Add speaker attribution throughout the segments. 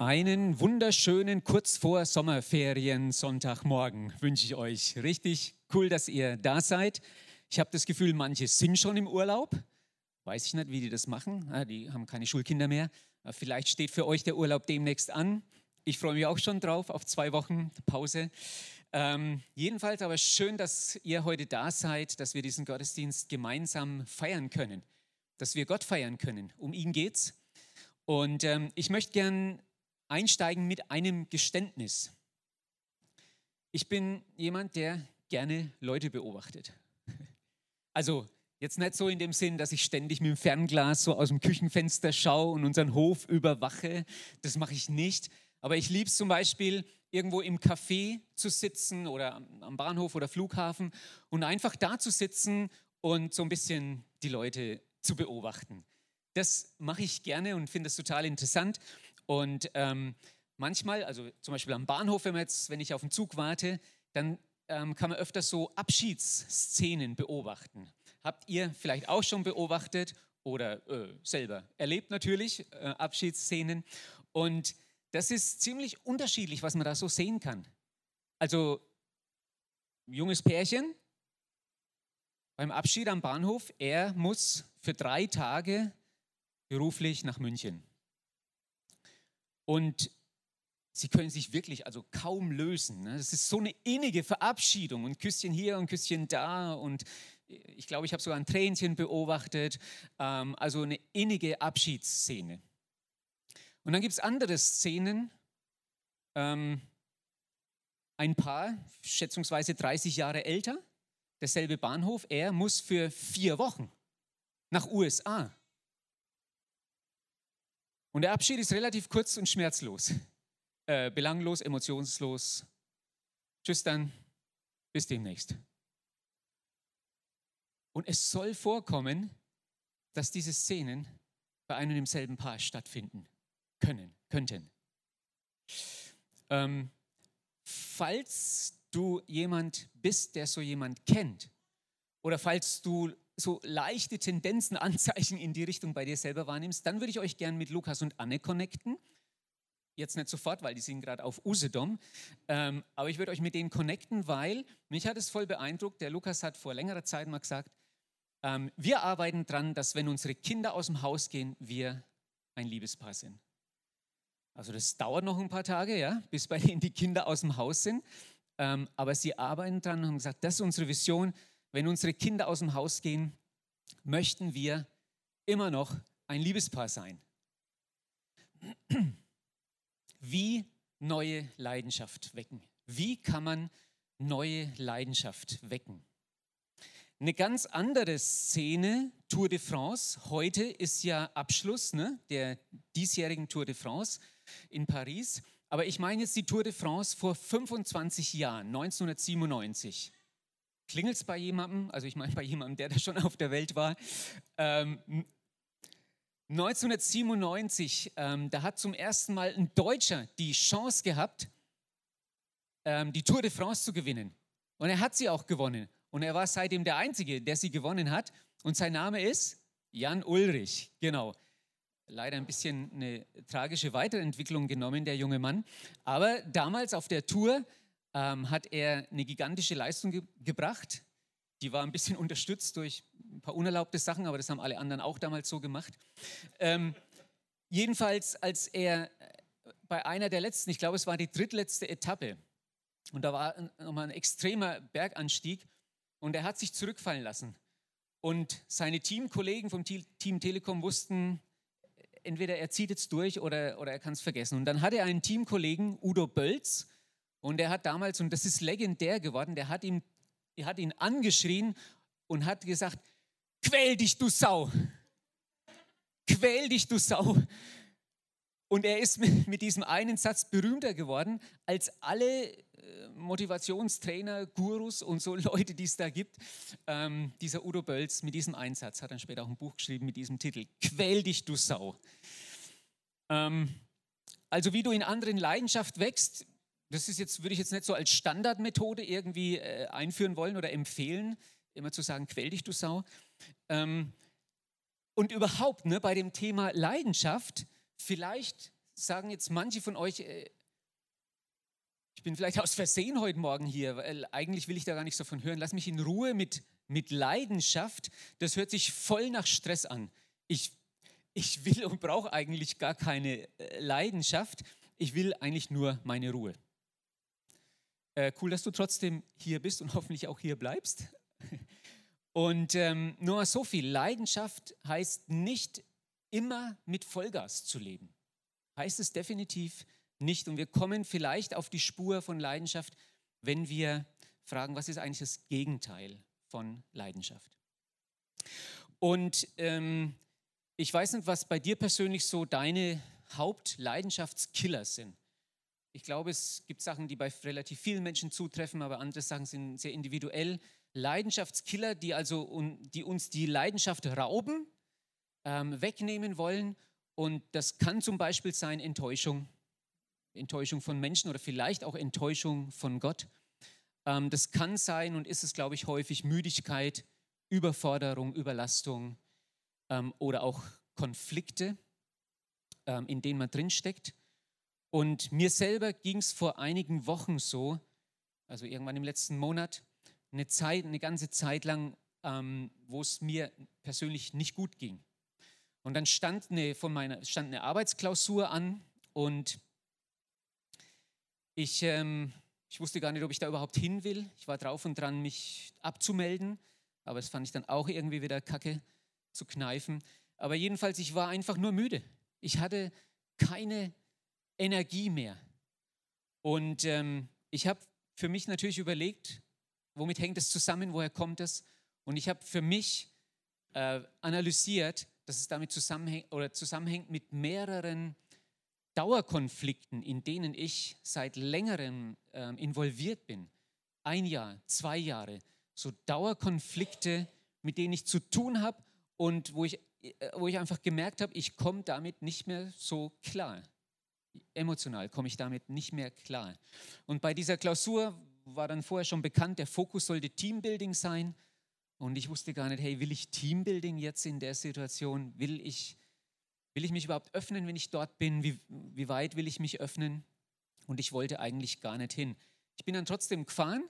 Speaker 1: Einen wunderschönen kurz vor Sommerferien Sonntagmorgen wünsche ich euch. Richtig cool, dass ihr da seid. Ich habe das Gefühl, manche sind schon im Urlaub. Weiß ich nicht, wie die das machen. Ah, die haben keine Schulkinder mehr. Ah, vielleicht steht für euch der Urlaub demnächst an. Ich freue mich auch schon drauf auf zwei Wochen Pause. Ähm, jedenfalls aber schön, dass ihr heute da seid, dass wir diesen Gottesdienst gemeinsam feiern können, dass wir Gott feiern können. Um ihn geht's. Und ähm, ich möchte gern einsteigen mit einem Geständnis. Ich bin jemand, der gerne Leute beobachtet. Also jetzt nicht so in dem Sinn, dass ich ständig mit dem Fernglas so aus dem Küchenfenster schaue und unseren Hof überwache. Das mache ich nicht. Aber ich liebe es zum Beispiel, irgendwo im Café zu sitzen oder am Bahnhof oder Flughafen und einfach da zu sitzen und so ein bisschen die Leute zu beobachten. Das mache ich gerne und finde es total interessant. Und ähm, manchmal, also zum Beispiel am Bahnhof, wenn, jetzt, wenn ich auf den Zug warte, dann ähm, kann man öfters so Abschiedsszenen beobachten. Habt ihr vielleicht auch schon beobachtet oder äh, selber erlebt natürlich äh, Abschiedsszenen? Und das ist ziemlich unterschiedlich, was man da so sehen kann. Also junges Pärchen beim Abschied am Bahnhof, er muss für drei Tage beruflich nach München. Und sie können sich wirklich also kaum lösen. Ne? Es ist so eine innige Verabschiedung und Küsschen hier und Küsschen da und ich glaube, ich habe sogar ein Tränchen beobachtet. Ähm, also eine innige Abschiedsszene. Und dann gibt es andere Szenen. Ähm, ein Paar, schätzungsweise 30 Jahre älter, derselbe Bahnhof, er muss für vier Wochen nach USA. Und der Abschied ist relativ kurz und schmerzlos, äh, belanglos, emotionslos. Tschüss dann, bis demnächst. Und es soll vorkommen, dass diese Szenen bei einem und demselben Paar stattfinden können, könnten. Ähm, falls du jemand bist, der so jemand kennt, oder falls du so leichte Tendenzen, Anzeichen in die Richtung bei dir selber wahrnimmst, dann würde ich euch gerne mit Lukas und Anne connecten. Jetzt nicht sofort, weil die sind gerade auf Usedom. Ähm, aber ich würde euch mit denen connecten, weil mich hat es voll beeindruckt. Der Lukas hat vor längerer Zeit mal gesagt, ähm, wir arbeiten daran, dass wenn unsere Kinder aus dem Haus gehen, wir ein Liebespaar sind. Also das dauert noch ein paar Tage, ja, bis bei denen die Kinder aus dem Haus sind. Ähm, aber sie arbeiten daran und haben gesagt, das ist unsere Vision wenn unsere Kinder aus dem Haus gehen, möchten wir immer noch ein Liebespaar sein. Wie neue Leidenschaft wecken? Wie kann man neue Leidenschaft wecken? Eine ganz andere Szene, Tour de France. Heute ist ja Abschluss ne, der diesjährigen Tour de France in Paris. Aber ich meine jetzt die Tour de France vor 25 Jahren, 1997. Klingelt es bei jemandem? Also ich meine bei jemandem, der da schon auf der Welt war. Ähm, 1997, ähm, da hat zum ersten Mal ein Deutscher die Chance gehabt, ähm, die Tour de France zu gewinnen. Und er hat sie auch gewonnen. Und er war seitdem der Einzige, der sie gewonnen hat. Und sein Name ist Jan Ulrich. Genau. Leider ein bisschen eine tragische Weiterentwicklung genommen, der junge Mann. Aber damals auf der Tour ähm, hat er eine gigantische Leistung ge gebracht. Die war ein bisschen unterstützt durch ein paar unerlaubte Sachen, aber das haben alle anderen auch damals so gemacht. Ähm, jedenfalls, als er äh, bei einer der letzten, ich glaube, es war die drittletzte Etappe, und da war nochmal ein extremer Berganstieg, und er hat sich zurückfallen lassen. Und seine Teamkollegen vom Team Telekom wussten, entweder er zieht jetzt durch oder, oder er kann es vergessen. Und dann hatte er einen Teamkollegen, Udo Bölz, und er hat damals, und das ist legendär geworden, der hat ihn, er hat ihn angeschrien und hat gesagt, quäl dich, du Sau. Quäl dich, du Sau. Und er ist mit, diesem einen Satz berühmter geworden, als alle äh, Motivationstrainer, Gurus und so Leute, die es da gibt. Ähm, dieser Udo Bölz mit diesem Einsatz hat dann später auch ein Buch geschrieben mit diesem Titel: Quäl dich, du Sau. Ähm, also, wie du in anderen Leidenschaft wächst, das ist jetzt, würde ich jetzt nicht so als Standardmethode irgendwie äh, einführen wollen oder empfehlen, immer zu sagen: Quäl dich, du Sau. Ähm, und überhaupt ne, bei dem Thema Leidenschaft, vielleicht sagen jetzt manche von euch, äh, ich bin vielleicht aus Versehen heute Morgen hier, weil eigentlich will ich da gar nichts davon hören. Lass mich in Ruhe mit, mit Leidenschaft. Das hört sich voll nach Stress an. Ich, ich will und brauche eigentlich gar keine äh, Leidenschaft. Ich will eigentlich nur meine Ruhe. Äh, cool, dass du trotzdem hier bist und hoffentlich auch hier bleibst. Und ähm, nur so viel. Leidenschaft heißt nicht immer mit Vollgas zu leben. Heißt es definitiv nicht. Und wir kommen vielleicht auf die Spur von Leidenschaft, wenn wir fragen, was ist eigentlich das Gegenteil von Leidenschaft? Und ähm, ich weiß nicht, was bei dir persönlich so deine Hauptleidenschaftskiller sind. Ich glaube, es gibt Sachen, die bei relativ vielen Menschen zutreffen, aber andere Sachen sind sehr individuell. Leidenschaftskiller, die also die uns die Leidenschaft rauben, ähm, wegnehmen wollen. Und das kann zum Beispiel sein Enttäuschung, Enttäuschung von Menschen oder vielleicht auch Enttäuschung von Gott. Ähm, das kann sein und ist es, glaube ich, häufig Müdigkeit, Überforderung, Überlastung ähm, oder auch Konflikte, ähm, in denen man drinsteckt. Und mir selber ging es vor einigen Wochen so, also irgendwann im letzten Monat, eine Zeit, eine ganze Zeit lang, ähm, wo es mir persönlich nicht gut ging. Und dann stand eine, von meiner, stand eine Arbeitsklausur an und ich, ähm, ich wusste gar nicht, ob ich da überhaupt hin will. Ich war drauf und dran, mich abzumelden, aber es fand ich dann auch irgendwie wieder kacke zu kneifen. Aber jedenfalls, ich war einfach nur müde. Ich hatte keine Energie mehr. Und ähm, ich habe für mich natürlich überlegt, womit hängt es zusammen, woher kommt es? Und ich habe für mich äh, analysiert, dass es damit zusammenhängt, oder zusammenhängt mit mehreren Dauerkonflikten, in denen ich seit längerem äh, involviert bin. Ein Jahr, zwei Jahre. So Dauerkonflikte, mit denen ich zu tun habe und wo ich, äh, wo ich einfach gemerkt habe, ich komme damit nicht mehr so klar. Emotional komme ich damit nicht mehr klar. Und bei dieser Klausur war dann vorher schon bekannt, der Fokus sollte Teambuilding sein. Und ich wusste gar nicht, hey, will ich Teambuilding jetzt in der Situation? Will ich, will ich mich überhaupt öffnen, wenn ich dort bin? Wie, wie weit will ich mich öffnen? Und ich wollte eigentlich gar nicht hin. Ich bin dann trotzdem gefahren,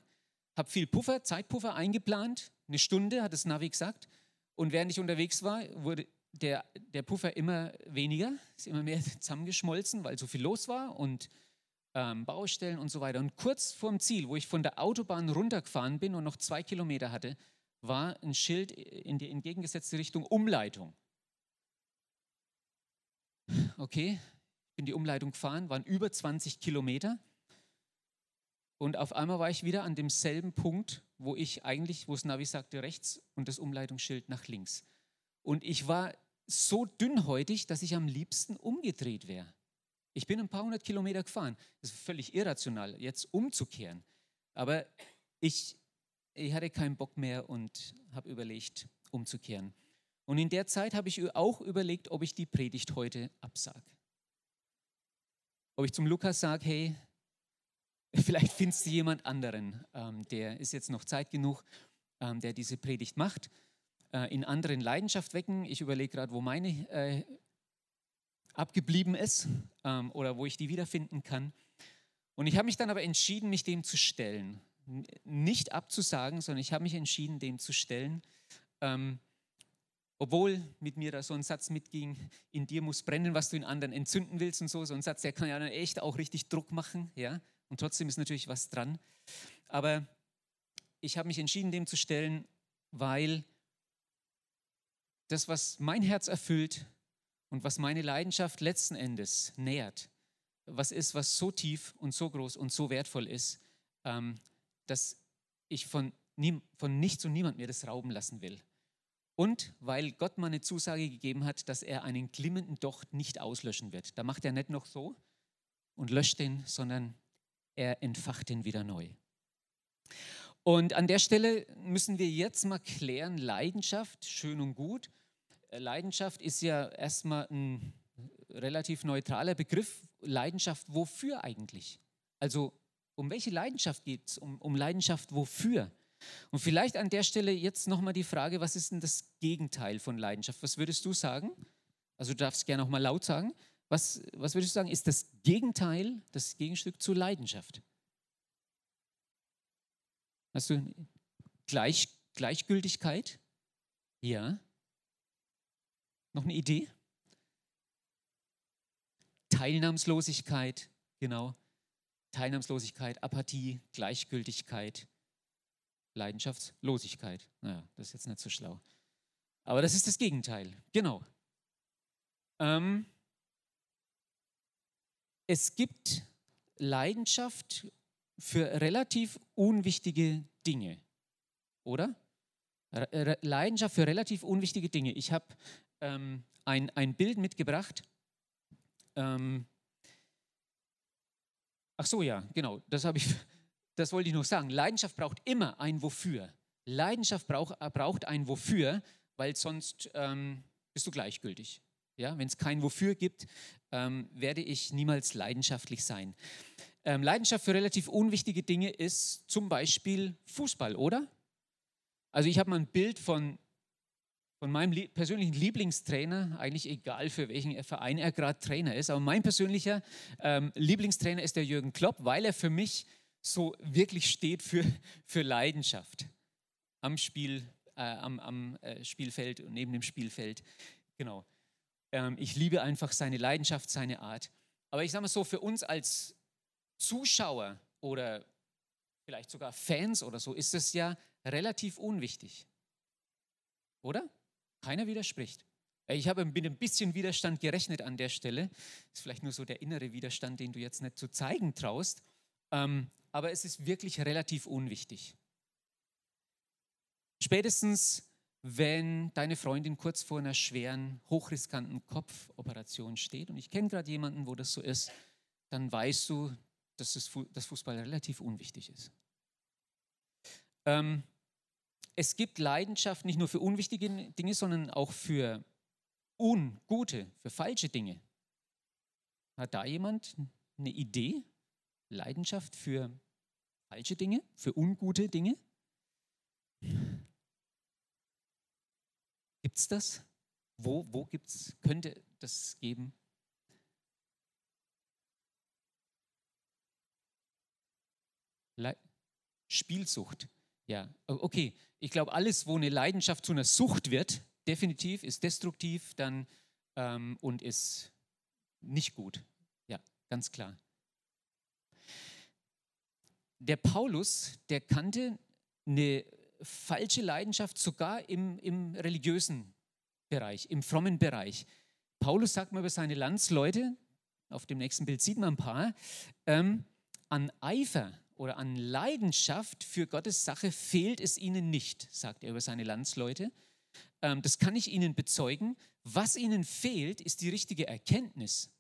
Speaker 1: habe viel Puffer, Zeitpuffer eingeplant. Eine Stunde hat das Navi gesagt. Und während ich unterwegs war, wurde der, der Puffer immer weniger, ist immer mehr zusammengeschmolzen, weil so viel los war. Und ähm, Baustellen und so weiter. Und kurz vorm Ziel, wo ich von der Autobahn runtergefahren bin und noch zwei Kilometer hatte, war ein Schild in die entgegengesetzte Richtung Umleitung. Okay, ich bin die Umleitung gefahren, waren über 20 Kilometer. Und auf einmal war ich wieder an demselben Punkt, wo ich eigentlich, wo das Navi sagte rechts und das Umleitungsschild nach links. Und ich war so dünnhäutig, dass ich am liebsten umgedreht wäre. Ich bin ein paar hundert Kilometer gefahren. Das ist völlig irrational, jetzt umzukehren. Aber ich, ich hatte keinen Bock mehr und habe überlegt, umzukehren. Und in der Zeit habe ich auch überlegt, ob ich die Predigt heute absage. Ob ich zum Lukas sage, hey, vielleicht findest du jemand anderen, ähm, der ist jetzt noch Zeit genug, ähm, der diese Predigt macht. Äh, in anderen Leidenschaft wecken. Ich überlege gerade, wo meine äh, abgeblieben ist ähm, oder wo ich die wiederfinden kann. Und ich habe mich dann aber entschieden, mich dem zu stellen. Nicht abzusagen, sondern ich habe mich entschieden, dem zu stellen. Ähm, obwohl mit mir da so ein Satz mitging, in dir muss brennen, was du in anderen entzünden willst und so. So ein Satz, der kann ja dann echt auch richtig Druck machen. Ja? Und trotzdem ist natürlich was dran. Aber ich habe mich entschieden, dem zu stellen, weil das, was mein Herz erfüllt, und was meine Leidenschaft letzten Endes nährt, was ist, was so tief und so groß und so wertvoll ist, ähm, dass ich von, nie, von nichts und niemand mir das rauben lassen will. Und weil Gott mir eine Zusage gegeben hat, dass er einen glimmenden Docht nicht auslöschen wird. Da macht er nicht noch so und löscht den, sondern er entfacht ihn wieder neu. Und an der Stelle müssen wir jetzt mal klären, Leidenschaft, schön und gut. Leidenschaft ist ja erstmal ein relativ neutraler Begriff. Leidenschaft wofür eigentlich? Also um welche Leidenschaft geht es? Um, um Leidenschaft wofür? Und vielleicht an der Stelle jetzt nochmal die Frage, was ist denn das Gegenteil von Leidenschaft? Was würdest du sagen? Also du darfst gerne auch mal laut sagen. Was, was würdest du sagen, ist das Gegenteil, das Gegenstück zur Leidenschaft? Hast du Gleich, Gleichgültigkeit? Ja. Noch eine Idee? Teilnahmslosigkeit, genau. Teilnahmslosigkeit, Apathie, Gleichgültigkeit, Leidenschaftslosigkeit. Naja, das ist jetzt nicht so schlau. Aber das ist das Gegenteil, genau. Ähm, es gibt Leidenschaft für relativ unwichtige Dinge, oder? Leidenschaft für relativ unwichtige Dinge. Ich habe ähm, ein, ein Bild mitgebracht. Ähm, ach so, ja, genau, das ich, das wollte ich noch sagen. Leidenschaft braucht immer ein Wofür. Leidenschaft brauch, braucht ein Wofür, weil sonst ähm, bist du gleichgültig. Ja, Wenn es kein Wofür gibt, ähm, werde ich niemals leidenschaftlich sein. Ähm, Leidenschaft für relativ unwichtige Dinge ist zum Beispiel Fußball, oder? Also ich habe mal ein Bild von, von meinem lie persönlichen Lieblingstrainer, eigentlich egal für welchen Verein er gerade Trainer ist, aber mein persönlicher ähm, Lieblingstrainer ist der Jürgen Klopp, weil er für mich so wirklich steht für, für Leidenschaft am Spiel, äh, am, am äh, Spielfeld und neben dem Spielfeld. Genau. Ähm, ich liebe einfach seine Leidenschaft, seine Art. Aber ich sage mal so, für uns als Zuschauer oder vielleicht sogar Fans oder so ist es ja relativ unwichtig. Oder? Keiner widerspricht. Ich habe mit ein bisschen Widerstand gerechnet an der Stelle. Ist vielleicht nur so der innere Widerstand, den du jetzt nicht zu zeigen traust. Ähm, aber es ist wirklich relativ unwichtig. Spätestens wenn deine Freundin kurz vor einer schweren, hochriskanten Kopfoperation steht, und ich kenne gerade jemanden, wo das so ist, dann weißt du, dass das Fußball relativ unwichtig ist. Ähm, es gibt Leidenschaft nicht nur für unwichtige Dinge, sondern auch für ungute, für falsche Dinge. Hat da jemand eine Idee? Leidenschaft für falsche Dinge, für ungute Dinge? Gibt es das? Wo, wo gibt's, könnte das geben? Le Spielsucht. Ja, okay. Ich glaube, alles, wo eine Leidenschaft zu einer Sucht wird, definitiv ist destruktiv dann ähm, und ist nicht gut. Ja, ganz klar. Der Paulus, der kannte eine falsche Leidenschaft sogar im, im religiösen Bereich, im frommen Bereich. Paulus sagt mal über seine Landsleute, auf dem nächsten Bild sieht man ein paar, ähm, an Eifer oder an Leidenschaft für Gottes Sache fehlt es ihnen nicht, sagt er über seine Landsleute. Ähm, das kann ich ihnen bezeugen. Was ihnen fehlt, ist die richtige Erkenntnis.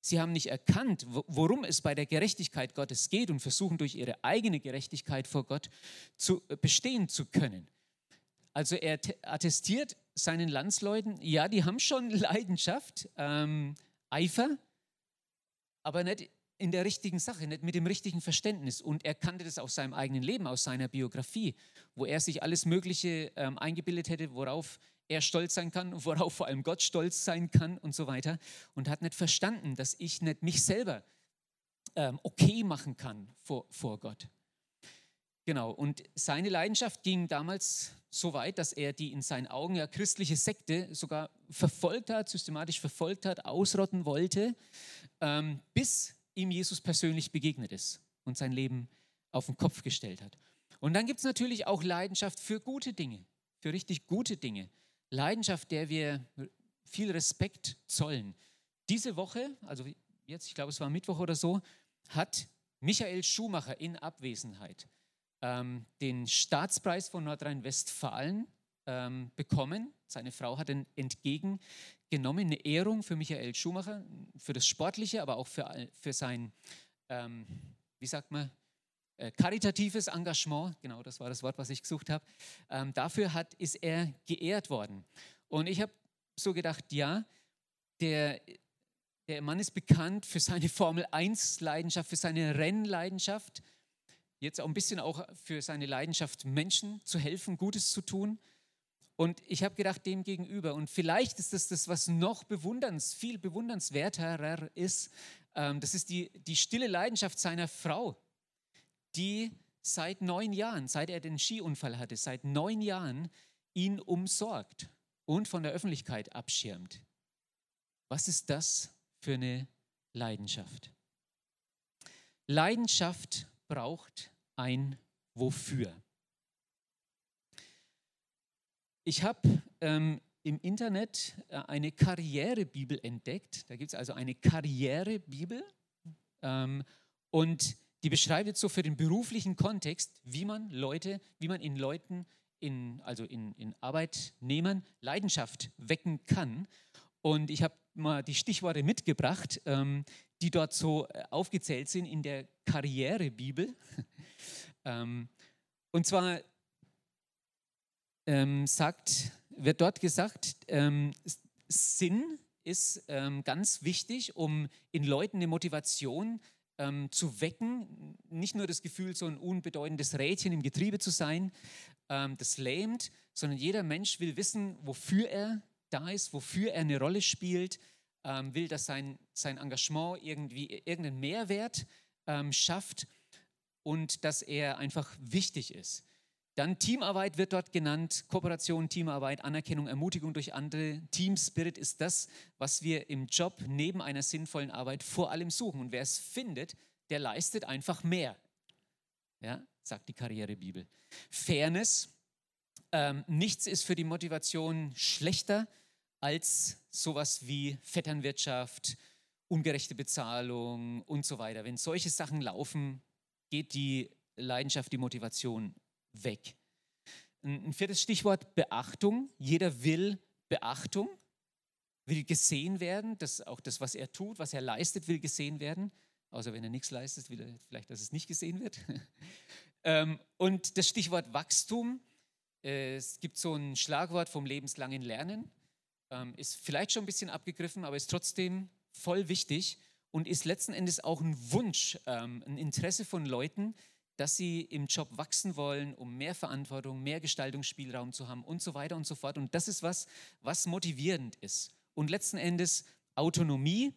Speaker 1: Sie haben nicht erkannt, worum es bei der Gerechtigkeit Gottes geht und versuchen durch ihre eigene Gerechtigkeit vor Gott zu äh, bestehen zu können. Also er attestiert seinen Landsleuten, ja, die haben schon Leidenschaft, ähm, Eifer, aber nicht in der richtigen Sache, nicht mit dem richtigen Verständnis. Und er kannte das aus seinem eigenen Leben, aus seiner Biografie, wo er sich alles Mögliche ähm, eingebildet hätte, worauf er stolz sein kann, worauf vor allem Gott stolz sein kann und so weiter. Und hat nicht verstanden, dass ich nicht mich selber ähm, okay machen kann vor, vor Gott. Genau, und seine Leidenschaft ging damals so weit, dass er die in seinen Augen ja christliche Sekte sogar verfolgt hat, systematisch verfolgt hat, ausrotten wollte, ähm, bis ihm Jesus persönlich begegnet ist und sein Leben auf den Kopf gestellt hat. Und dann gibt es natürlich auch Leidenschaft für gute Dinge, für richtig gute Dinge. Leidenschaft, der wir viel Respekt zollen. Diese Woche, also jetzt, ich glaube, es war Mittwoch oder so, hat Michael Schumacher in Abwesenheit ähm, den Staatspreis von Nordrhein-Westfalen ähm, bekommen. Seine Frau hat ihn entgegengenommen, eine Ehrung für Michael Schumacher, für das Sportliche, aber auch für, für sein ähm, wie sagt man, äh, karitatives Engagement, genau das war das Wort, was ich gesucht habe, ähm, dafür hat, ist er geehrt worden. Und ich habe so gedacht, ja, der, der Mann ist bekannt für seine Formel-1-Leidenschaft, für seine Rennleidenschaft, jetzt auch ein bisschen auch für seine Leidenschaft, Menschen zu helfen, Gutes zu tun. Und ich habe gedacht, dem gegenüber, und vielleicht ist das das, was noch bewunderns, viel bewundernswerterer ist, ähm, das ist die, die stille Leidenschaft seiner Frau, die seit neun Jahren, seit er den Skiunfall hatte, seit neun Jahren ihn umsorgt und von der Öffentlichkeit abschirmt. Was ist das für eine Leidenschaft? Leidenschaft braucht ein Wofür. Ich habe ähm, im Internet äh, eine Karrierebibel entdeckt. Da gibt es also eine Karrierebibel ähm, und die beschreibt jetzt so für den beruflichen Kontext, wie man Leute, wie man in Leuten, in, also in, in Arbeitnehmern Leidenschaft wecken kann. Und ich habe mal die Stichworte mitgebracht, ähm, die dort so äh, aufgezählt sind in der Karrierebibel. ähm, und zwar ähm, sagt, wird dort gesagt, ähm, Sinn ist ähm, ganz wichtig, um in Leuten eine Motivation ähm, zu wecken, nicht nur das Gefühl, so ein unbedeutendes Rädchen im Getriebe zu sein, ähm, das lähmt, sondern jeder Mensch will wissen, wofür er da ist, wofür er eine Rolle spielt, ähm, will, dass sein, sein Engagement irgendwie irgendeinen Mehrwert schafft und dass er einfach wichtig ist. Dann Teamarbeit wird dort genannt, Kooperation, Teamarbeit, Anerkennung, Ermutigung durch andere. Team Spirit ist das, was wir im Job neben einer sinnvollen Arbeit vor allem suchen. Und wer es findet, der leistet einfach mehr. Ja, sagt die Karrierebibel. Fairness. Ähm, nichts ist für die Motivation schlechter als sowas wie Vetternwirtschaft, ungerechte Bezahlung und so weiter. Wenn solche Sachen laufen, geht die Leidenschaft, die Motivation weg. Ein viertes Stichwort Beachtung. Jeder will Beachtung, will gesehen werden. Das, auch das, was er tut, was er leistet, will gesehen werden. Außer wenn er nichts leistet, will er vielleicht, dass es nicht gesehen wird. Ähm, und das Stichwort Wachstum. Äh, es gibt so ein Schlagwort vom lebenslangen Lernen. Ähm, ist vielleicht schon ein bisschen abgegriffen, aber ist trotzdem voll wichtig und ist letzten Endes auch ein Wunsch, ähm, ein Interesse von Leuten, dass sie im Job wachsen wollen, um mehr Verantwortung, mehr Gestaltungsspielraum zu haben und so weiter und so fort. Und das ist was, was motivierend ist. Und letzten Endes Autonomie.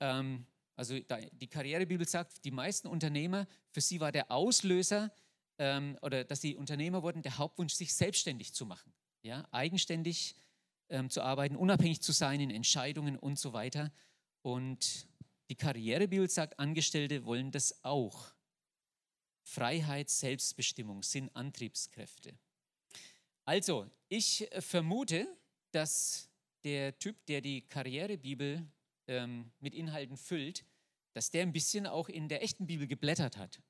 Speaker 1: Ähm, also die Karrierebibel sagt, die meisten Unternehmer, für sie war der Auslöser ähm, oder dass sie Unternehmer wurden, der Hauptwunsch, sich selbstständig zu machen. Ja, eigenständig ähm, zu arbeiten, unabhängig zu sein in Entscheidungen und so weiter. Und die Karrierebibel sagt, Angestellte wollen das auch. Freiheit, Selbstbestimmung sind Antriebskräfte. Also, ich äh, vermute, dass der Typ, der die Karrierebibel ähm, mit Inhalten füllt, dass der ein bisschen auch in der echten Bibel geblättert hat.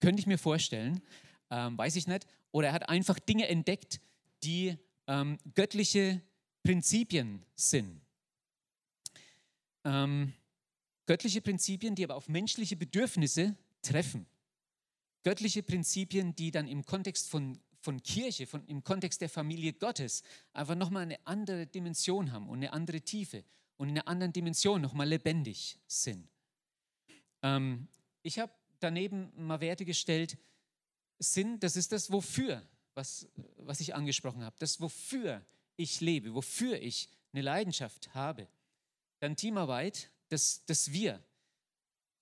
Speaker 1: Könnte ich mir vorstellen, ähm, weiß ich nicht. Oder er hat einfach Dinge entdeckt, die ähm, göttliche Prinzipien sind. Ähm, göttliche Prinzipien, die aber auf menschliche Bedürfnisse treffen göttliche Prinzipien, die dann im Kontext von, von Kirche, von, im Kontext der Familie Gottes einfach nochmal eine andere Dimension haben und eine andere Tiefe und in einer anderen Dimension nochmal lebendig sind. Ähm, ich habe daneben mal Werte gestellt, Sinn, das ist das Wofür, was, was ich angesprochen habe, das Wofür ich lebe, wofür ich eine Leidenschaft habe. Dann Teamarbeit, das, das Wir,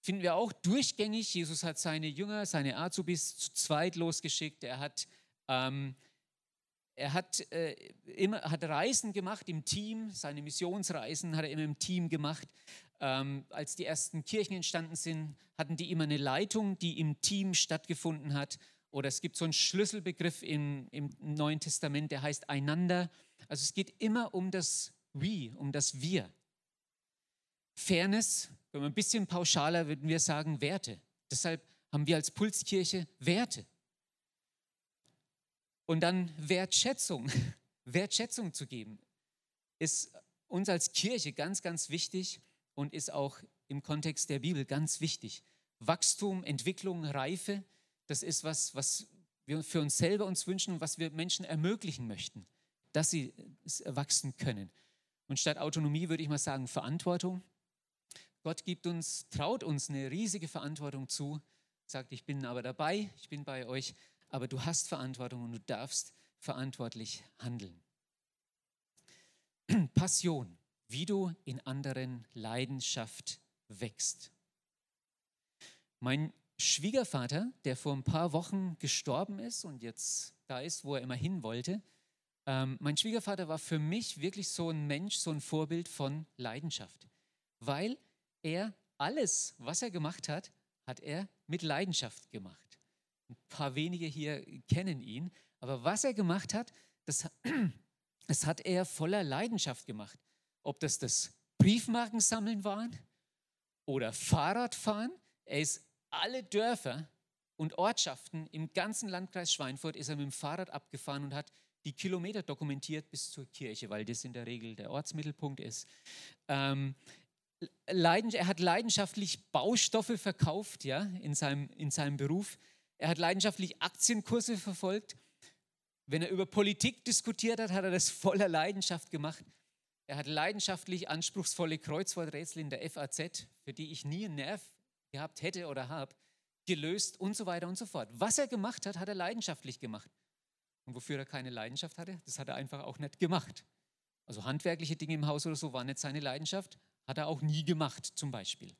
Speaker 1: finden wir auch durchgängig. Jesus hat seine Jünger, seine Azubis zu zweit losgeschickt. Er hat, ähm, er hat, äh, immer, hat Reisen gemacht im Team, seine Missionsreisen hat er immer im Team gemacht. Ähm, als die ersten Kirchen entstanden sind, hatten die immer eine Leitung, die im Team stattgefunden hat. Oder es gibt so einen Schlüsselbegriff im, im Neuen Testament, der heißt einander. Also es geht immer um das We, um das Wir. Fairness, wenn wir ein bisschen pauschaler würden wir sagen Werte. Deshalb haben wir als Pulskirche Werte. Und dann Wertschätzung, Wertschätzung zu geben, ist uns als Kirche ganz, ganz wichtig und ist auch im Kontext der Bibel ganz wichtig. Wachstum, Entwicklung, Reife, das ist was, was wir für uns selber uns wünschen und was wir Menschen ermöglichen möchten, dass sie wachsen können. Und statt Autonomie würde ich mal sagen Verantwortung. Gott gibt uns, traut uns eine riesige Verantwortung zu, sagt, ich bin aber dabei, ich bin bei euch, aber du hast Verantwortung und du darfst verantwortlich handeln. Passion, wie du in anderen Leidenschaft wächst. Mein Schwiegervater, der vor ein paar Wochen gestorben ist und jetzt da ist, wo er immer hin wollte, ähm, mein Schwiegervater war für mich wirklich so ein Mensch, so ein Vorbild von Leidenschaft, weil er alles, was er gemacht hat, hat er mit Leidenschaft gemacht. Ein paar wenige hier kennen ihn, aber was er gemacht hat, das, das hat er voller Leidenschaft gemacht. Ob das das Briefmarkensammeln waren oder Fahrradfahren, er ist alle Dörfer und Ortschaften im ganzen Landkreis Schweinfurt ist er mit dem Fahrrad abgefahren und hat die Kilometer dokumentiert bis zur Kirche, weil das in der Regel der Ortsmittelpunkt ist. Ähm, er hat leidenschaftlich Baustoffe verkauft ja, in, seinem, in seinem Beruf. Er hat leidenschaftlich Aktienkurse verfolgt. Wenn er über Politik diskutiert hat, hat er das voller Leidenschaft gemacht. Er hat leidenschaftlich anspruchsvolle Kreuzworträtsel in der FAZ, für die ich nie einen Nerv gehabt hätte oder habe, gelöst und so weiter und so fort. Was er gemacht hat, hat er leidenschaftlich gemacht. Und wofür er keine Leidenschaft hatte, das hat er einfach auch nicht gemacht. Also handwerkliche Dinge im Haus oder so waren nicht seine Leidenschaft, hat er auch nie gemacht zum Beispiel.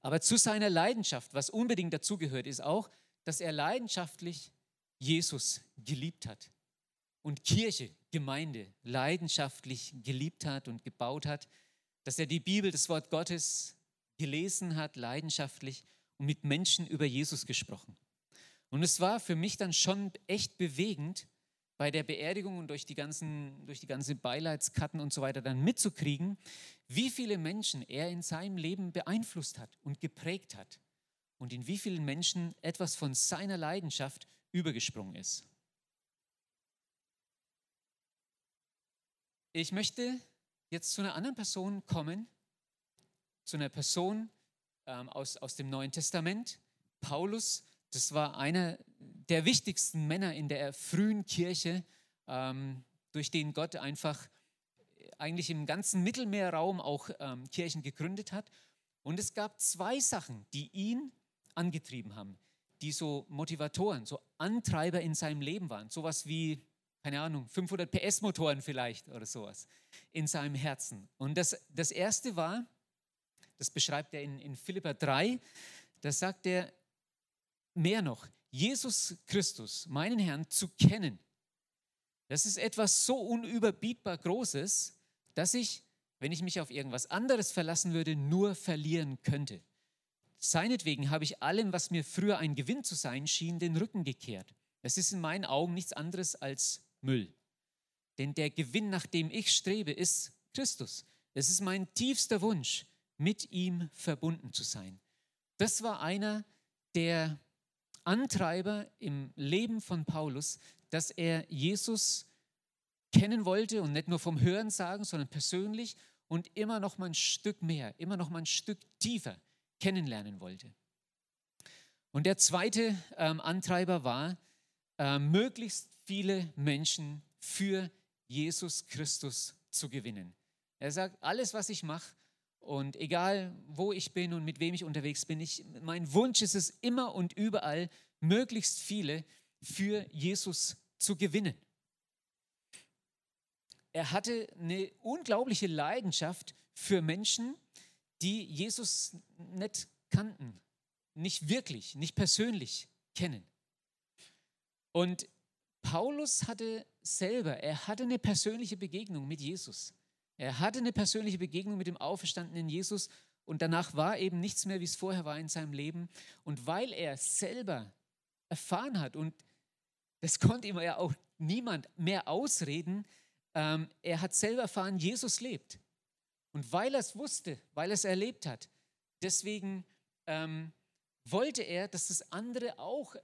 Speaker 1: Aber zu seiner Leidenschaft, was unbedingt dazugehört, ist auch, dass er leidenschaftlich Jesus geliebt hat und Kirche, Gemeinde leidenschaftlich geliebt hat und gebaut hat, dass er die Bibel, das Wort Gottes gelesen hat, leidenschaftlich und mit Menschen über Jesus gesprochen. Und es war für mich dann schon echt bewegend, bei der Beerdigung und durch die ganzen, durch die ganzen Beileidskarten und so weiter dann mitzukriegen, wie viele Menschen er in seinem Leben beeinflusst hat und geprägt hat und in wie vielen Menschen etwas von seiner Leidenschaft übergesprungen ist. Ich möchte jetzt zu einer anderen Person kommen, zu einer Person ähm, aus, aus dem Neuen Testament, Paulus, das war einer der wichtigsten Männer in der frühen Kirche, ähm, durch den Gott einfach eigentlich im ganzen Mittelmeerraum auch ähm, Kirchen gegründet hat. Und es gab zwei Sachen, die ihn angetrieben haben, die so Motivatoren, so Antreiber in seinem Leben waren. Sowas wie, keine Ahnung, 500 PS-Motoren vielleicht oder sowas in seinem Herzen. Und das, das erste war, das beschreibt er in, in Philippa 3, da sagt er, mehr noch, Jesus Christus, meinen Herrn, zu kennen. Das ist etwas so unüberbietbar Großes, dass ich, wenn ich mich auf irgendwas anderes verlassen würde, nur verlieren könnte. Seinetwegen habe ich allem, was mir früher ein Gewinn zu sein schien, den Rücken gekehrt. Das ist in meinen Augen nichts anderes als Müll. Denn der Gewinn, nach dem ich strebe, ist Christus. Es ist mein tiefster Wunsch, mit ihm verbunden zu sein. Das war einer der Antreiber im Leben von Paulus, dass er Jesus kennen wollte und nicht nur vom Hören sagen, sondern persönlich und immer noch mal ein Stück mehr, immer noch mal ein Stück tiefer kennenlernen wollte. Und der zweite ähm, Antreiber war, äh, möglichst viele Menschen für Jesus Christus zu gewinnen. Er sagt, alles, was ich mache, und egal, wo ich bin und mit wem ich unterwegs bin, ich, mein Wunsch ist es immer und überall, möglichst viele für Jesus zu gewinnen. Er hatte eine unglaubliche Leidenschaft für Menschen, die Jesus nicht kannten, nicht wirklich, nicht persönlich kennen. Und Paulus hatte selber, er hatte eine persönliche Begegnung mit Jesus. Er hatte eine persönliche Begegnung mit dem auferstandenen Jesus und danach war eben nichts mehr, wie es vorher war in seinem Leben. Und weil er selber erfahren hat und das konnte ihm ja auch niemand mehr ausreden, ähm, er hat selber erfahren, Jesus lebt. Und weil er es wusste, weil er es erlebt hat, deswegen ähm, wollte er, dass das andere auch,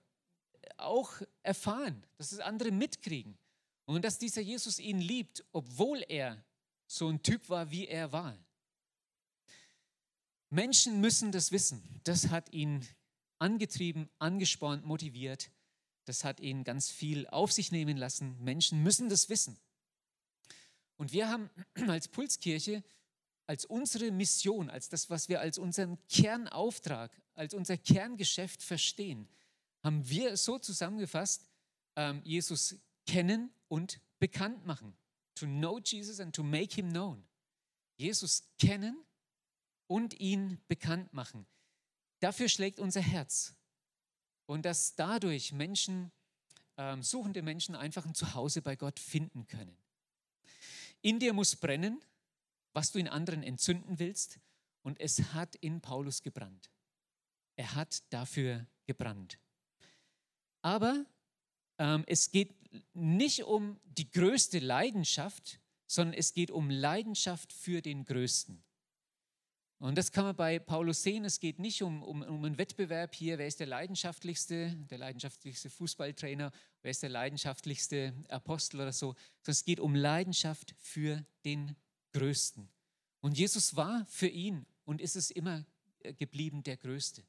Speaker 1: auch erfahren, dass das andere mitkriegen. Und dass dieser Jesus ihn liebt, obwohl er so ein Typ war, wie er war. Menschen müssen das wissen. Das hat ihn angetrieben, angespornt, motiviert. Das hat ihn ganz viel auf sich nehmen lassen. Menschen müssen das wissen. Und wir haben als Pulskirche, als unsere Mission, als das, was wir als unseren Kernauftrag, als unser Kerngeschäft verstehen, haben wir so zusammengefasst, ähm, Jesus kennen und bekannt machen. To know Jesus and to make him known. Jesus kennen und ihn bekannt machen. Dafür schlägt unser Herz. Und dass dadurch Menschen, ähm, suchende Menschen einfach ein Zuhause bei Gott finden können. In dir muss brennen, was du in anderen entzünden willst. Und es hat in Paulus gebrannt. Er hat dafür gebrannt. Aber ähm, es geht nicht um die größte Leidenschaft, sondern es geht um Leidenschaft für den Größten. Und das kann man bei Paulus sehen. Es geht nicht um, um, um einen Wettbewerb hier, wer ist der leidenschaftlichste, der leidenschaftlichste Fußballtrainer, wer ist der leidenschaftlichste Apostel oder so, sondern es geht um Leidenschaft für den Größten. Und Jesus war für ihn und ist es immer äh, geblieben der Größte.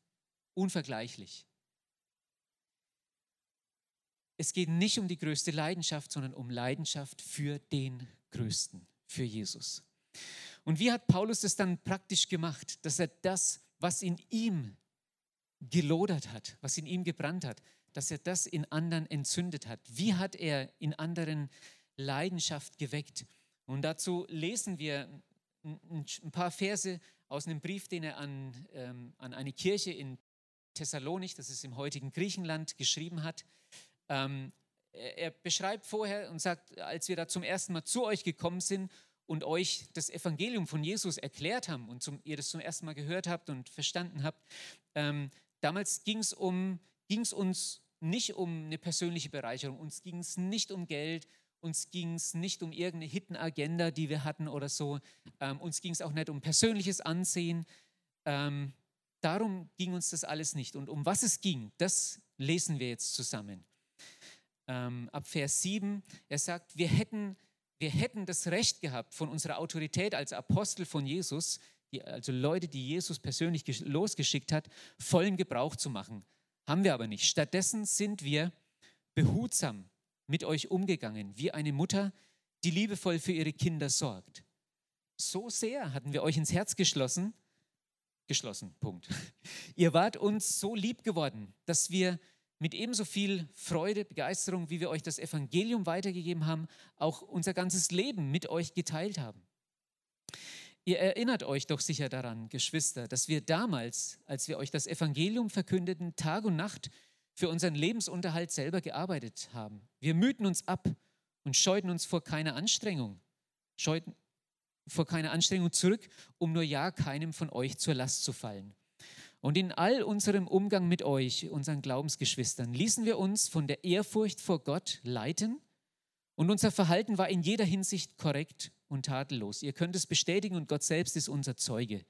Speaker 1: Unvergleichlich. Es geht nicht um die größte Leidenschaft, sondern um Leidenschaft für den Größten, für Jesus. Und wie hat Paulus das dann praktisch gemacht, dass er das, was in ihm gelodert hat, was in ihm gebrannt hat, dass er das in anderen entzündet hat? Wie hat er in anderen Leidenschaft geweckt? Und dazu lesen wir ein paar Verse aus einem Brief, den er an, ähm, an eine Kirche in Thessalonik, das ist im heutigen Griechenland, geschrieben hat. Ähm, er beschreibt vorher und sagt, als wir da zum ersten Mal zu euch gekommen sind und euch das Evangelium von Jesus erklärt haben und zum, ihr das zum ersten Mal gehört habt und verstanden habt, ähm, damals ging es um, ging's uns nicht um eine persönliche Bereicherung, uns ging es nicht um Geld, uns ging es nicht um irgendeine Hidden Agenda, die wir hatten oder so, ähm, uns ging es auch nicht um persönliches Ansehen. Ähm, darum ging uns das alles nicht. Und um was es ging, das lesen wir jetzt zusammen. Ähm, ab Vers 7, er sagt, wir hätten wir hätten das Recht gehabt, von unserer Autorität als Apostel von Jesus, die, also Leute, die Jesus persönlich losgeschickt hat, vollen Gebrauch zu machen. Haben wir aber nicht. Stattdessen sind wir behutsam mit euch umgegangen, wie eine Mutter, die liebevoll für ihre Kinder sorgt. So sehr hatten wir euch ins Herz geschlossen, geschlossen, Punkt. Ihr wart uns so lieb geworden, dass wir mit ebenso viel Freude, Begeisterung, wie wir euch das Evangelium weitergegeben haben, auch unser ganzes Leben mit euch geteilt haben. Ihr erinnert euch doch sicher daran, Geschwister, dass wir damals, als wir euch das Evangelium verkündeten, Tag und Nacht für unseren Lebensunterhalt selber gearbeitet haben. Wir mühten uns ab und scheuten uns vor keiner Anstrengung, scheuten vor keiner Anstrengung zurück, um nur ja keinem von euch zur Last zu fallen. Und in all unserem Umgang mit euch, unseren Glaubensgeschwistern, ließen wir uns von der Ehrfurcht vor Gott leiten und unser Verhalten war in jeder Hinsicht korrekt und tadellos. Ihr könnt es bestätigen und Gott selbst ist unser Zeuge.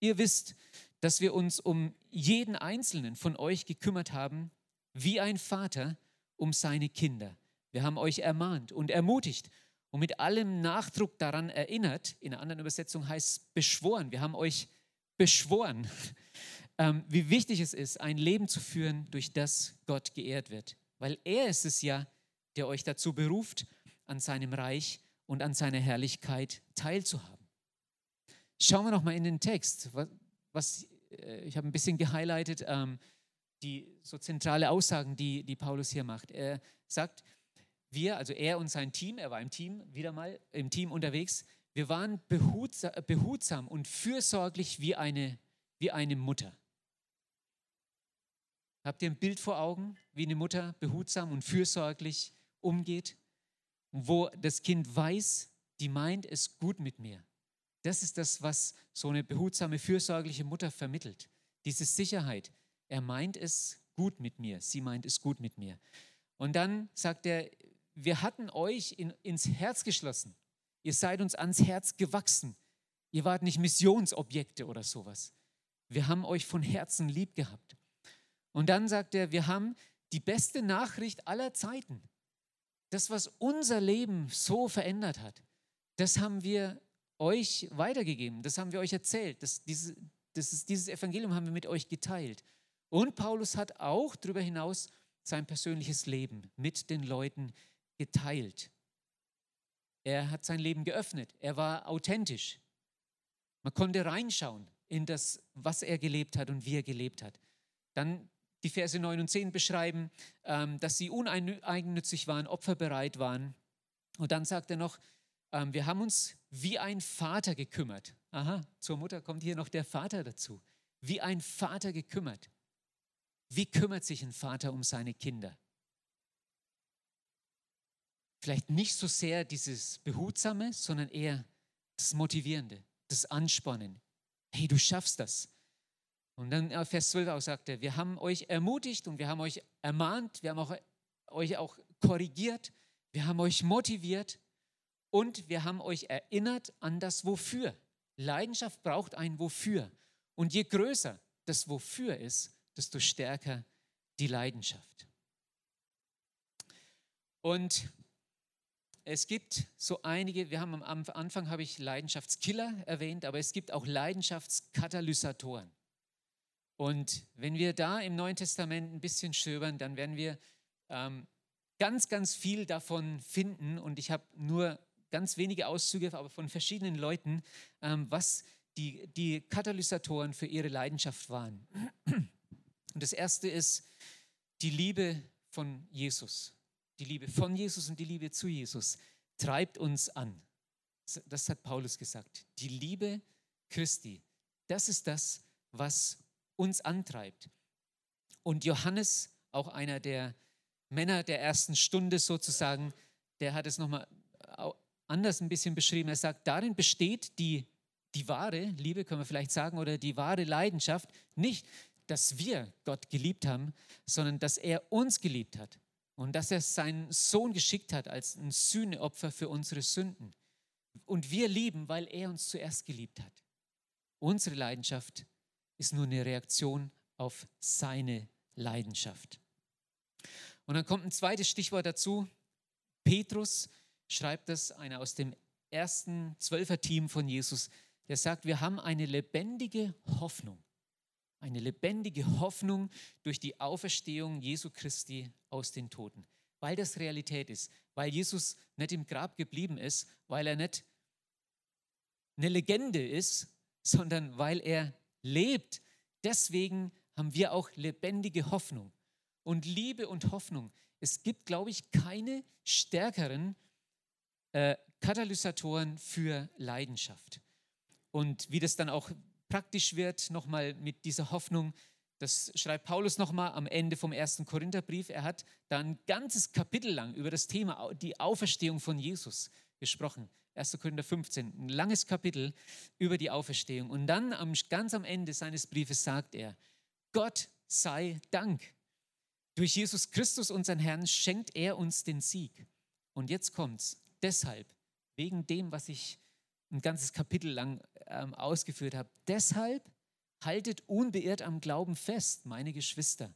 Speaker 1: Ihr wisst, dass wir uns um jeden einzelnen von euch gekümmert haben, wie ein Vater um seine Kinder. Wir haben euch ermahnt und ermutigt und mit allem Nachdruck daran erinnert. In einer anderen Übersetzung heißt es beschworen. Wir haben euch beschworen, ähm, wie wichtig es ist, ein Leben zu führen, durch das Gott geehrt wird. Weil er ist es ja, der euch dazu beruft, an seinem Reich und an seiner Herrlichkeit teilzuhaben. Schauen wir noch mal in den Text. Was, was äh, ich habe ein bisschen gehighlightet, ähm, die so zentrale Aussagen, die, die Paulus hier macht. Er sagt, wir, also er und sein Team, er war im Team, wieder mal im Team unterwegs, wir waren behutsam, behutsam und fürsorglich wie eine, wie eine Mutter. Habt ihr ein Bild vor Augen, wie eine Mutter behutsam und fürsorglich umgeht? Wo das Kind weiß, die meint es gut mit mir. Das ist das, was so eine behutsame, fürsorgliche Mutter vermittelt. Diese Sicherheit. Er meint es gut mit mir. Sie meint es gut mit mir. Und dann sagt er, wir hatten euch in, ins Herz geschlossen. Ihr seid uns ans Herz gewachsen. Ihr wart nicht Missionsobjekte oder sowas. Wir haben euch von Herzen lieb gehabt. Und dann sagt er, wir haben die beste Nachricht aller Zeiten. Das, was unser Leben so verändert hat, das haben wir euch weitergegeben, das haben wir euch erzählt. Das, diese, das ist, dieses Evangelium haben wir mit euch geteilt. Und Paulus hat auch darüber hinaus sein persönliches Leben mit den Leuten geteilt. Er hat sein Leben geöffnet. Er war authentisch. Man konnte reinschauen in das, was er gelebt hat und wie er gelebt hat. Dann die Verse 9 und 10 beschreiben, ähm, dass sie uneigennützig waren, opferbereit waren. Und dann sagt er noch, ähm, wir haben uns wie ein Vater gekümmert. Aha, zur Mutter kommt hier noch der Vater dazu. Wie ein Vater gekümmert. Wie kümmert sich ein Vater um seine Kinder? Vielleicht nicht so sehr dieses Behutsame, sondern eher das Motivierende, das Anspornen. Hey, du schaffst das. Und dann äh, Vers 12 auch sagt er, wir haben euch ermutigt und wir haben euch ermahnt, wir haben auch, euch auch korrigiert, wir haben euch motiviert und wir haben euch erinnert an das Wofür. Leidenschaft braucht ein Wofür. Und je größer das Wofür ist, desto stärker die Leidenschaft. Und es gibt so einige, wir haben am Anfang habe ich Leidenschaftskiller erwähnt, aber es gibt auch Leidenschaftskatalysatoren. Und wenn wir da im Neuen Testament ein bisschen stöbern, dann werden wir ähm, ganz, ganz viel davon finden. Und ich habe nur ganz wenige Auszüge, aber von verschiedenen Leuten, ähm, was die, die Katalysatoren für ihre Leidenschaft waren. Und das erste ist die Liebe von Jesus. Die Liebe von Jesus und die Liebe zu Jesus treibt uns an. Das hat Paulus gesagt. Die Liebe Christi, das ist das, was uns antreibt. Und Johannes, auch einer der Männer der ersten Stunde sozusagen, der hat es nochmal anders ein bisschen beschrieben. Er sagt, darin besteht die, die wahre Liebe, können wir vielleicht sagen, oder die wahre Leidenschaft, nicht, dass wir Gott geliebt haben, sondern dass er uns geliebt hat und dass er seinen Sohn geschickt hat als ein Sühneopfer für unsere Sünden. Und wir lieben, weil er uns zuerst geliebt hat. Unsere Leidenschaft ist nur eine Reaktion auf seine Leidenschaft. Und dann kommt ein zweites Stichwort dazu. Petrus schreibt das, einer aus dem ersten Zwölfer-Team von Jesus, der sagt, wir haben eine lebendige Hoffnung eine lebendige Hoffnung durch die Auferstehung Jesu Christi aus den Toten. Weil das Realität ist, weil Jesus nicht im Grab geblieben ist, weil er nicht eine Legende ist, sondern weil er lebt. Deswegen haben wir auch lebendige Hoffnung. Und Liebe und Hoffnung, es gibt, glaube ich, keine stärkeren äh, Katalysatoren für Leidenschaft. Und wie das dann auch praktisch wird, nochmal mit dieser Hoffnung. Das schreibt Paulus nochmal am Ende vom ersten Korintherbrief. Er hat da ein ganzes Kapitel lang über das Thema die Auferstehung von Jesus gesprochen. 1. Korinther 15, ein langes Kapitel über die Auferstehung. Und dann am, ganz am Ende seines Briefes sagt er, Gott sei Dank. Durch Jesus Christus, unseren Herrn, schenkt er uns den Sieg. Und jetzt kommt's. Deshalb, wegen dem, was ich ein ganzes Kapitel lang ähm, ausgeführt habe. Deshalb haltet unbeirrt am Glauben fest, meine Geschwister,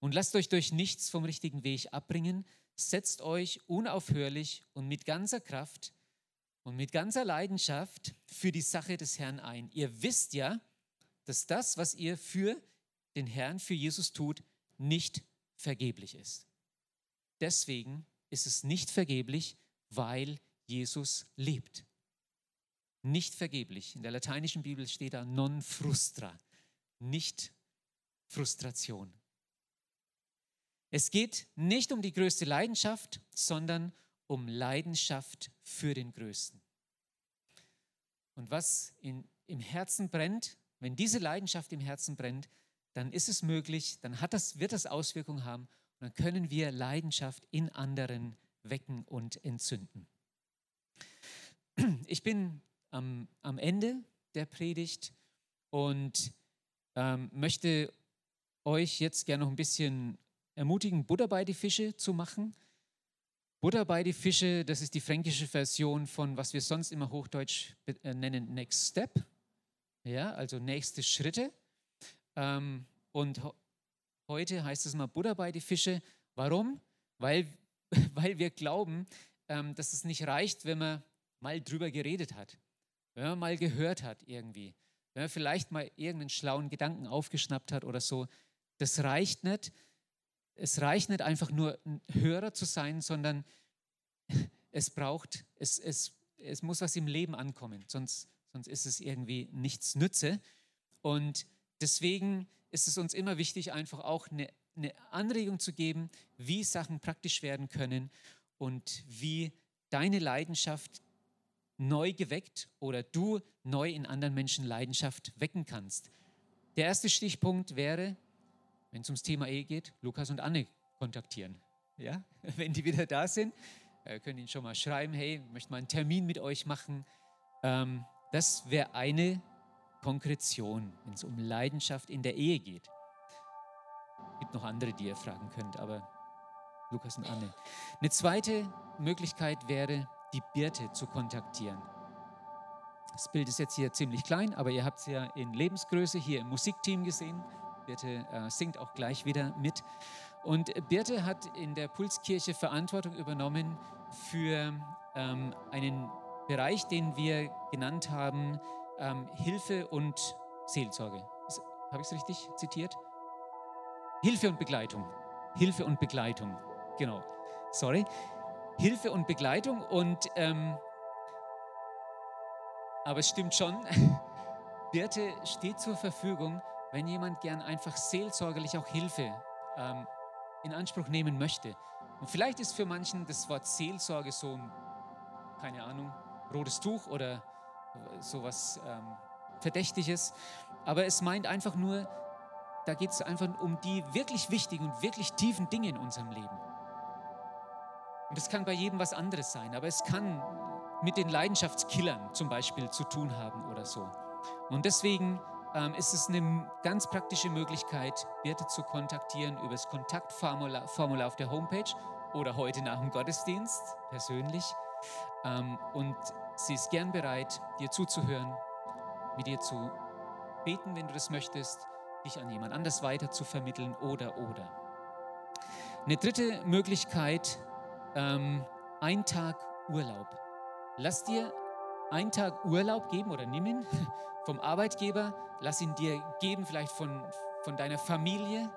Speaker 1: und lasst euch durch nichts vom richtigen Weg abbringen. Setzt euch unaufhörlich und mit ganzer Kraft und mit ganzer Leidenschaft für die Sache des Herrn ein. Ihr wisst ja, dass das, was ihr für den Herrn, für Jesus tut, nicht vergeblich ist. Deswegen ist es nicht vergeblich, weil Jesus lebt. Nicht vergeblich. In der lateinischen Bibel steht da non frustra, nicht Frustration. Es geht nicht um die größte Leidenschaft, sondern um Leidenschaft für den Größten. Und was in, im Herzen brennt, wenn diese Leidenschaft im Herzen brennt, dann ist es möglich, dann hat das, wird das Auswirkungen haben und dann können wir Leidenschaft in anderen wecken und entzünden. Ich bin am, am Ende der Predigt und ähm, möchte euch jetzt gerne noch ein bisschen ermutigen, Butter bei die Fische zu machen. Butter bei die Fische, das ist die fränkische Version von, was wir sonst immer hochdeutsch äh, nennen, Next Step. Ja, also nächste Schritte. Ähm, und heute heißt es mal Butter bei die Fische. Warum? Weil, weil wir glauben, ähm, dass es nicht reicht, wenn man mal drüber geredet hat wenn man mal gehört hat irgendwie, wenn man vielleicht mal irgendeinen schlauen Gedanken aufgeschnappt hat oder so, das reicht nicht. Es reicht nicht einfach nur ein Hörer zu sein, sondern es braucht, es, es, es muss was im Leben ankommen, sonst, sonst ist es irgendwie nichts Nütze. Und deswegen ist es uns immer wichtig, einfach auch eine, eine Anregung zu geben, wie Sachen praktisch werden können und wie deine Leidenschaft neu geweckt oder du neu in anderen Menschen Leidenschaft wecken kannst. Der erste Stichpunkt wäre, wenn es ums Thema Ehe geht, Lukas und Anne kontaktieren. Ja? Wenn die wieder da sind, äh, könnt ihr ihnen schon mal schreiben, hey, ich möchte mal einen Termin mit euch machen. Ähm, das wäre eine Konkretion, wenn es um Leidenschaft in der Ehe geht. Es gibt noch andere, die ihr fragen könnt, aber Lukas und Anne. Eine zweite Möglichkeit wäre, die Birte zu kontaktieren. Das Bild ist jetzt hier ziemlich klein, aber ihr habt es ja in Lebensgröße hier im Musikteam gesehen. Birte äh, singt auch gleich wieder mit. Und Birte hat in der Pulskirche Verantwortung übernommen für ähm, einen Bereich, den wir genannt haben, ähm, Hilfe und Seelsorge. Habe ich es richtig zitiert? Hilfe und Begleitung. Hilfe und Begleitung. Genau. Sorry. Hilfe und Begleitung und ähm, aber es stimmt schon, Birte steht zur Verfügung, wenn jemand gern einfach seelsorgerlich auch Hilfe ähm, in Anspruch nehmen möchte. Und vielleicht ist für manchen das Wort Seelsorge so ein, keine Ahnung, rotes Tuch oder sowas ähm, Verdächtiges, aber es meint einfach nur, da geht es einfach um die wirklich wichtigen und wirklich tiefen Dinge in unserem Leben. Und das kann bei jedem was anderes sein, aber es kann mit den Leidenschaftskillern zum Beispiel zu tun haben oder so. Und deswegen ähm, ist es eine ganz praktische Möglichkeit, Birte zu kontaktieren über das Kontaktformular Formular auf der Homepage oder heute nach dem Gottesdienst persönlich. Ähm, und sie ist gern bereit, dir zuzuhören, mit dir zu beten, wenn du das möchtest, dich an jemand anders weiter zu vermitteln oder oder. Eine dritte Möglichkeit, ähm, ein Tag Urlaub. Lass dir einen Tag Urlaub geben oder nimm ihn vom Arbeitgeber, lass ihn dir geben, vielleicht von, von deiner Familie.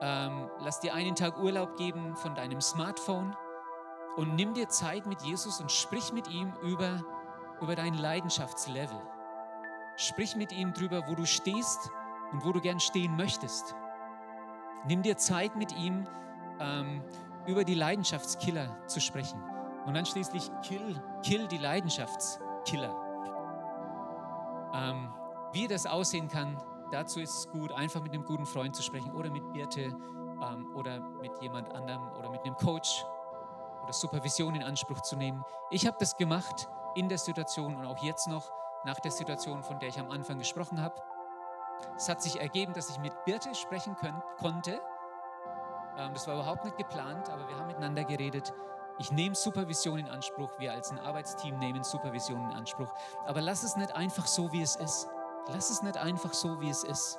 Speaker 1: Ähm, lass dir einen Tag Urlaub geben von deinem Smartphone und nimm dir Zeit mit Jesus und sprich mit ihm über, über dein Leidenschaftslevel. Sprich mit ihm drüber, wo du stehst und wo du gern stehen möchtest. Nimm dir Zeit mit ihm, ähm, über die Leidenschaftskiller zu sprechen. Und dann schließlich kill, kill die Leidenschaftskiller. Ähm, wie das aussehen kann, dazu ist es gut, einfach mit einem guten Freund zu sprechen oder mit Birte ähm, oder mit jemand anderem oder mit einem Coach oder Supervision in Anspruch zu nehmen. Ich habe das gemacht in der Situation und auch jetzt noch nach der Situation, von der ich am Anfang gesprochen habe. Es hat sich ergeben, dass ich mit Birte sprechen können, konnte. Ähm, das war überhaupt nicht geplant, aber wir haben miteinander geredet. Ich nehme Supervision in Anspruch, wir als ein Arbeitsteam nehmen Supervision in Anspruch. Aber lass es nicht einfach so, wie es ist. Lass es nicht einfach so, wie es ist.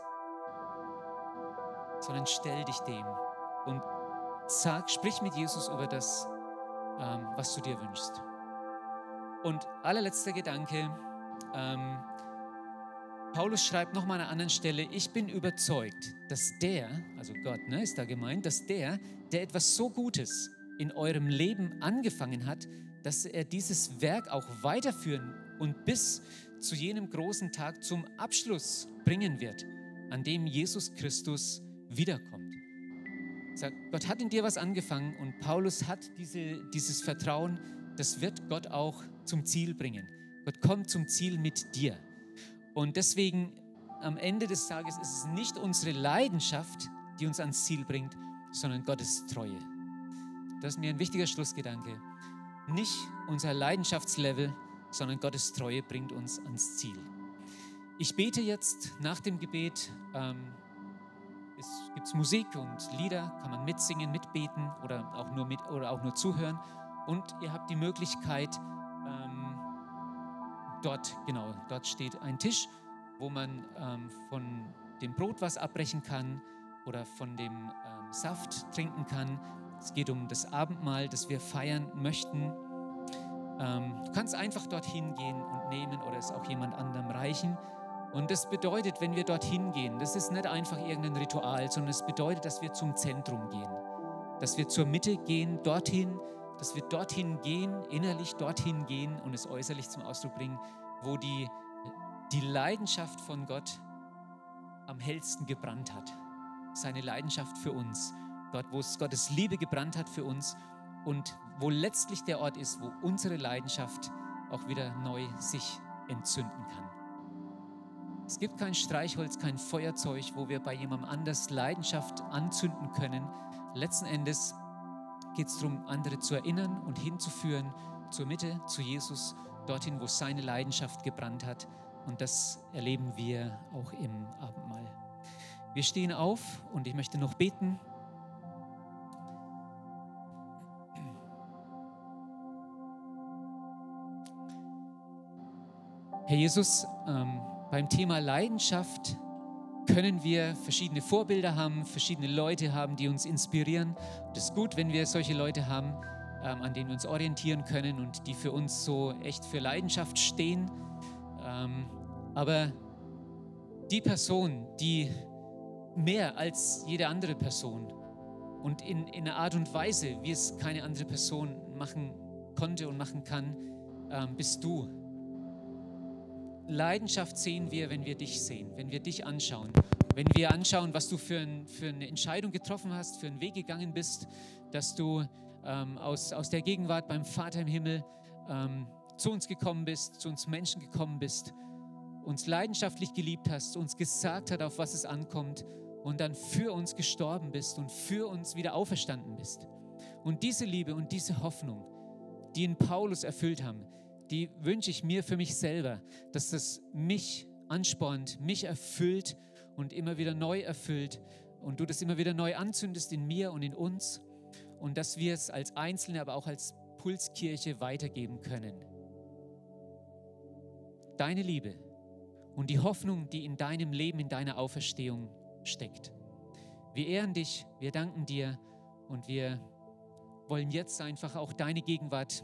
Speaker 1: Sondern stell dich dem und sag, sprich mit Jesus über das, ähm, was du dir wünschst. Und allerletzter Gedanke, ähm, Paulus schreibt nochmal an einer anderen Stelle, ich bin überzeugt, dass der, also Gott ne, ist da gemeint, dass der, der etwas so Gutes in eurem Leben angefangen hat, dass er dieses Werk auch weiterführen und bis zu jenem großen Tag zum Abschluss bringen wird, an dem Jesus Christus wiederkommt. Sag, Gott hat in dir was angefangen und Paulus hat diese, dieses Vertrauen, das wird Gott auch zum Ziel bringen. Gott kommt zum Ziel mit dir. Und deswegen am Ende des Tages ist es nicht unsere Leidenschaft, die uns ans Ziel bringt, sondern Gottes Treue. Das ist mir ein wichtiger Schlussgedanke. Nicht unser Leidenschaftslevel, sondern Gottes Treue bringt uns ans Ziel. Ich bete jetzt nach dem Gebet. Ähm, es gibt Musik und Lieder, kann man mitsingen, mitbeten oder auch nur, mit, oder auch nur zuhören. Und ihr habt die Möglichkeit, ähm, dort, genau, dort steht ein Tisch, wo man ähm, von dem Brot was abbrechen kann oder von dem ähm, Saft trinken kann. Es geht um das Abendmahl, das wir feiern möchten. Ähm, du kannst einfach dorthin gehen und nehmen oder es auch jemand anderem reichen. Und das bedeutet, wenn wir dorthin gehen, das ist nicht einfach irgendein Ritual, sondern es bedeutet, dass wir zum Zentrum gehen, dass wir zur Mitte gehen, dorthin, dass wir dorthin gehen, innerlich dorthin gehen und es äußerlich zum Ausdruck bringen, wo die, die Leidenschaft von Gott am hellsten gebrannt hat. Seine Leidenschaft für uns. Dort, wo es Gottes Liebe gebrannt hat für uns und wo letztlich der Ort ist, wo unsere Leidenschaft auch wieder neu sich entzünden kann. Es gibt kein Streichholz, kein Feuerzeug, wo wir bei jemandem anders Leidenschaft anzünden können. Letzten Endes geht es darum, andere zu erinnern und hinzuführen zur Mitte, zu Jesus, dorthin, wo seine Leidenschaft gebrannt hat. Und das erleben wir auch im Abendmahl. Wir stehen auf und ich möchte noch beten. Herr Jesus, ähm, beim Thema Leidenschaft können wir verschiedene Vorbilder haben, verschiedene Leute haben, die uns inspirieren. Es ist gut, wenn wir solche Leute haben, ähm, an denen wir uns orientieren können und die für uns so echt für Leidenschaft stehen. Ähm, aber die Person, die mehr als jede andere Person und in, in einer Art und Weise, wie es keine andere Person machen konnte und machen kann, ähm, bist du. Leidenschaft sehen wir, wenn wir dich sehen, wenn wir dich anschauen. Wenn wir anschauen, was du für, ein, für eine Entscheidung getroffen hast, für einen Weg gegangen bist, dass du ähm, aus, aus der Gegenwart beim Vater im Himmel ähm, zu uns gekommen bist, zu uns Menschen gekommen bist, uns leidenschaftlich geliebt hast, uns gesagt hat, auf was es ankommt und dann für uns gestorben bist und für uns wieder auferstanden bist. Und diese Liebe und diese Hoffnung, die in Paulus erfüllt haben, die wünsche ich mir für mich selber, dass das mich anspornt, mich erfüllt und immer wieder neu erfüllt und du das immer wieder neu anzündest in mir und in uns und dass wir es als Einzelne, aber auch als Pulskirche weitergeben können. Deine Liebe und die Hoffnung, die in deinem Leben, in deiner Auferstehung steckt. Wir ehren dich, wir danken dir und wir wollen jetzt einfach auch deine Gegenwart